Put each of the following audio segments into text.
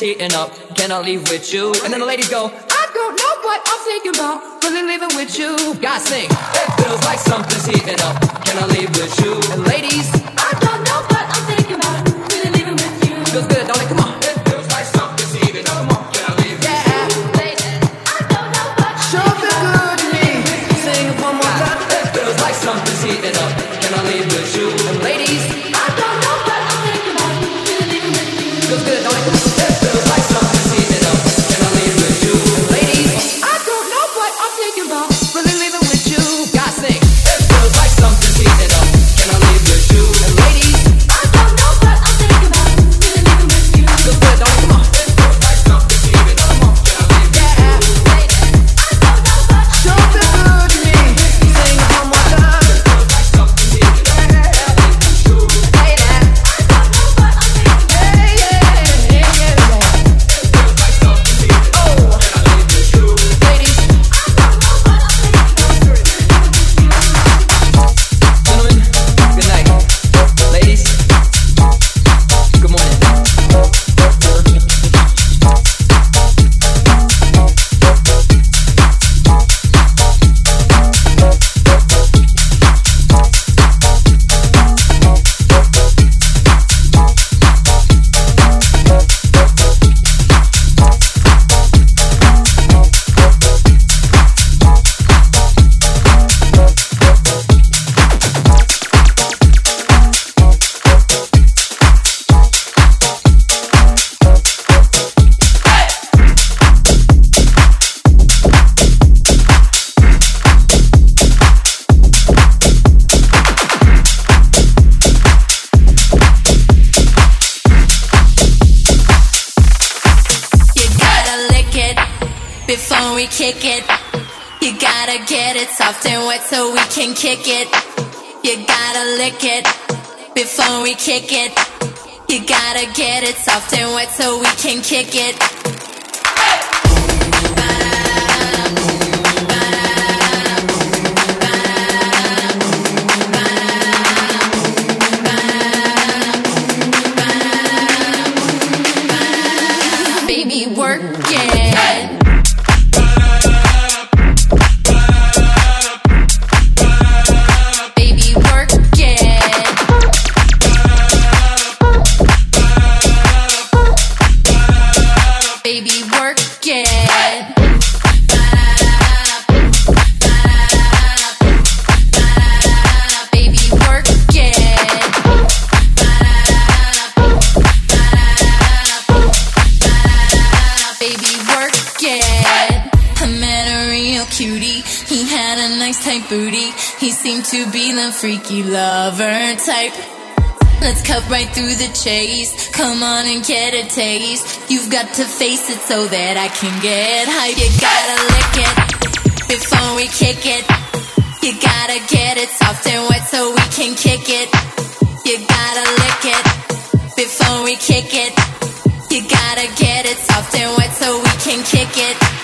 is heating up. Can I leave with you? And then the ladies go, I don't know what I'm thinking about. Really leaving with you. Guys sing, it feels like something's heating up. Can I leave with you? And ladies, I don't know freaky lover type. Let's cut right through the chase. Come on and get a taste. You've got to face it so that I can get high. You gotta lick it before we kick it. You gotta get it soft and wet so we can kick it. You gotta lick it before we kick it. You gotta get it soft and wet so we can kick it.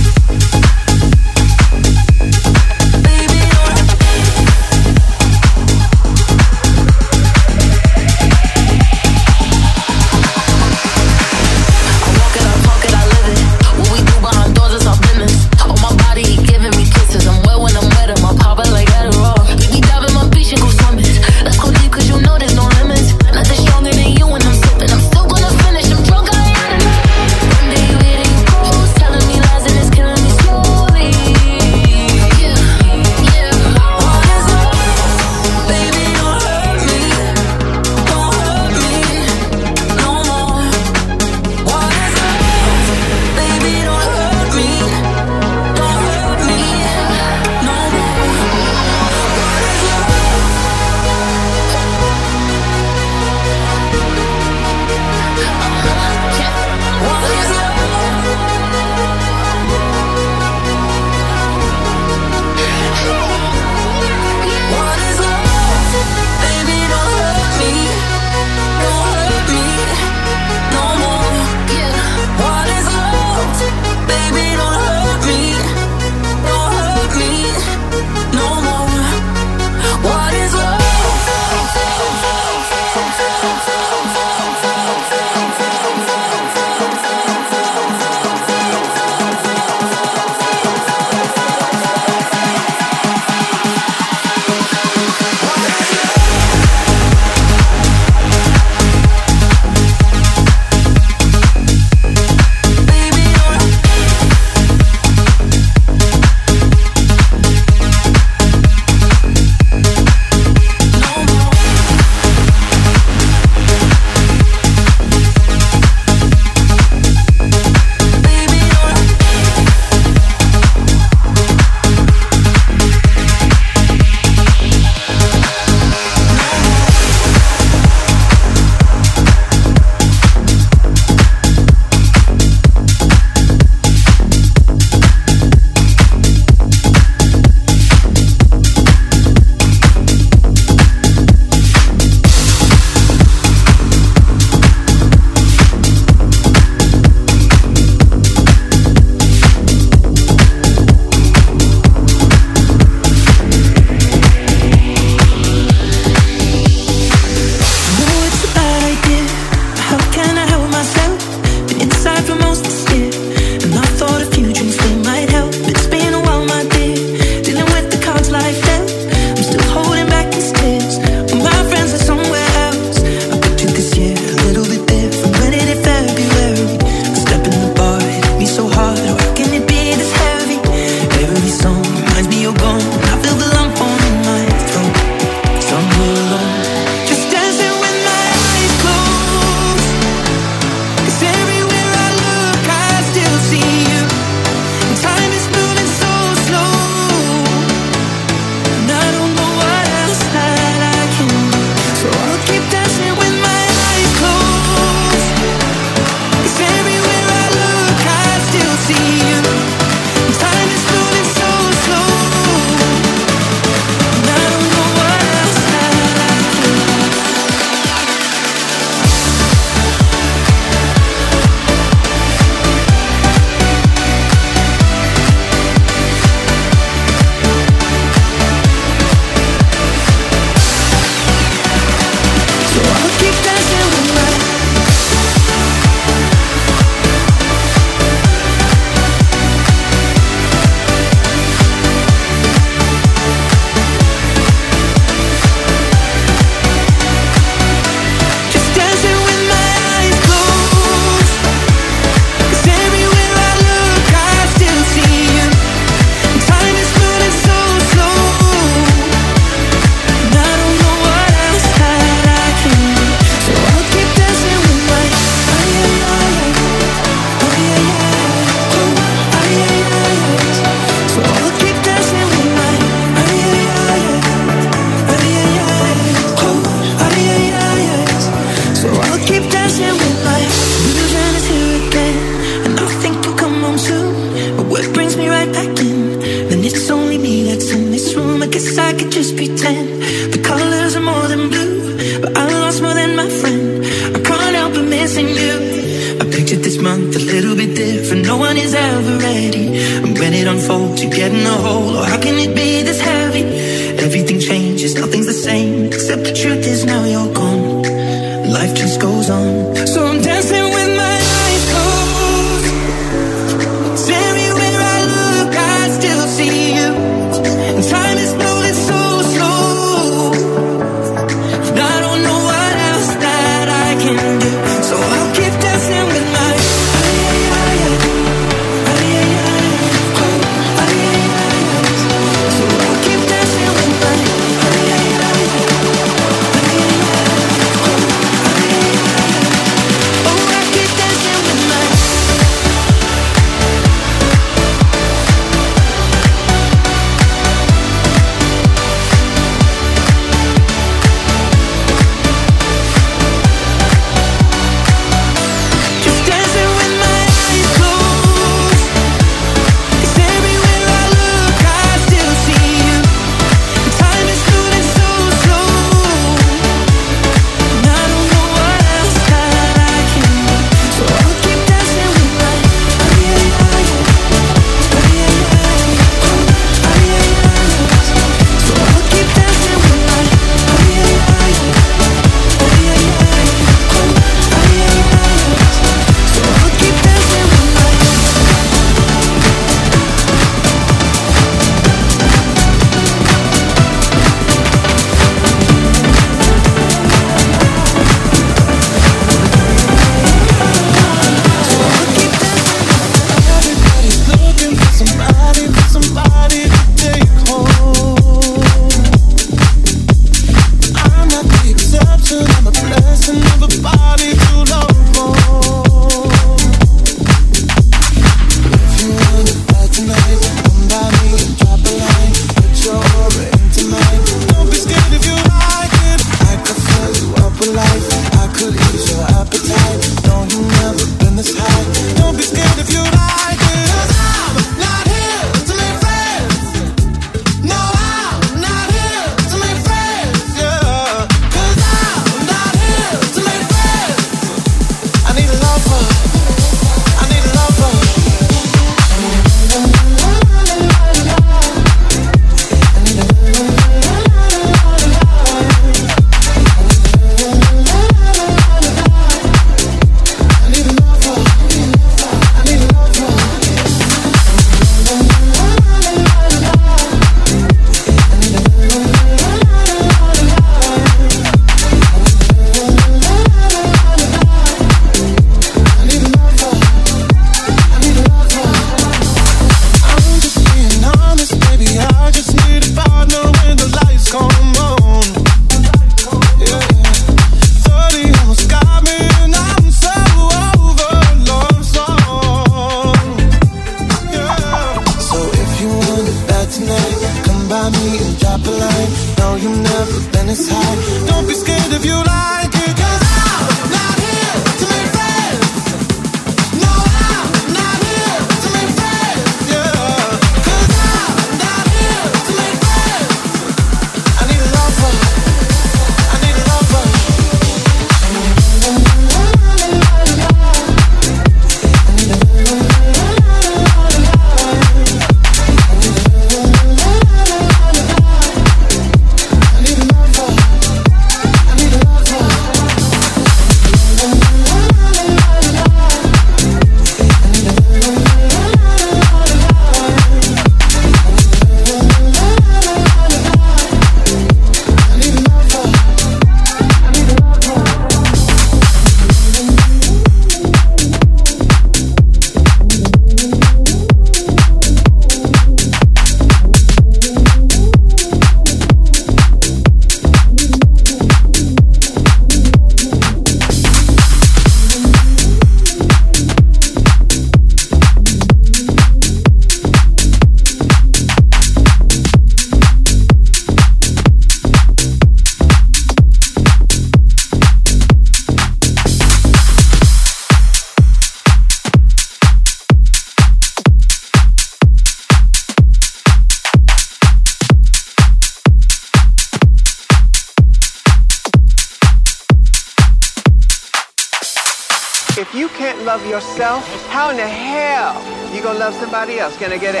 Gonna else? I get here?